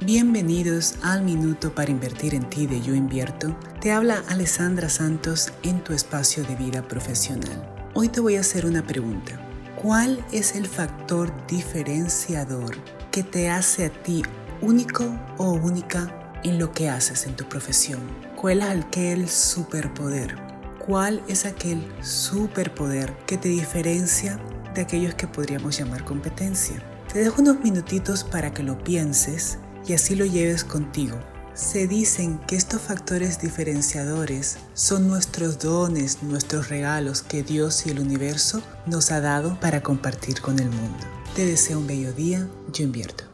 Bienvenidos al Minuto para Invertir en Ti de Yo Invierto. Te habla Alessandra Santos en tu espacio de vida profesional. Hoy te voy a hacer una pregunta. ¿Cuál es el factor diferenciador que te hace a ti único o única en lo que haces en tu profesión? ¿Cuál es aquel superpoder? ¿Cuál es aquel superpoder que te diferencia de aquellos que podríamos llamar competencia? Te dejo unos minutitos para que lo pienses y así lo lleves contigo. Se dicen que estos factores diferenciadores son nuestros dones, nuestros regalos que Dios y el universo nos ha dado para compartir con el mundo. Te deseo un bello día, yo invierto.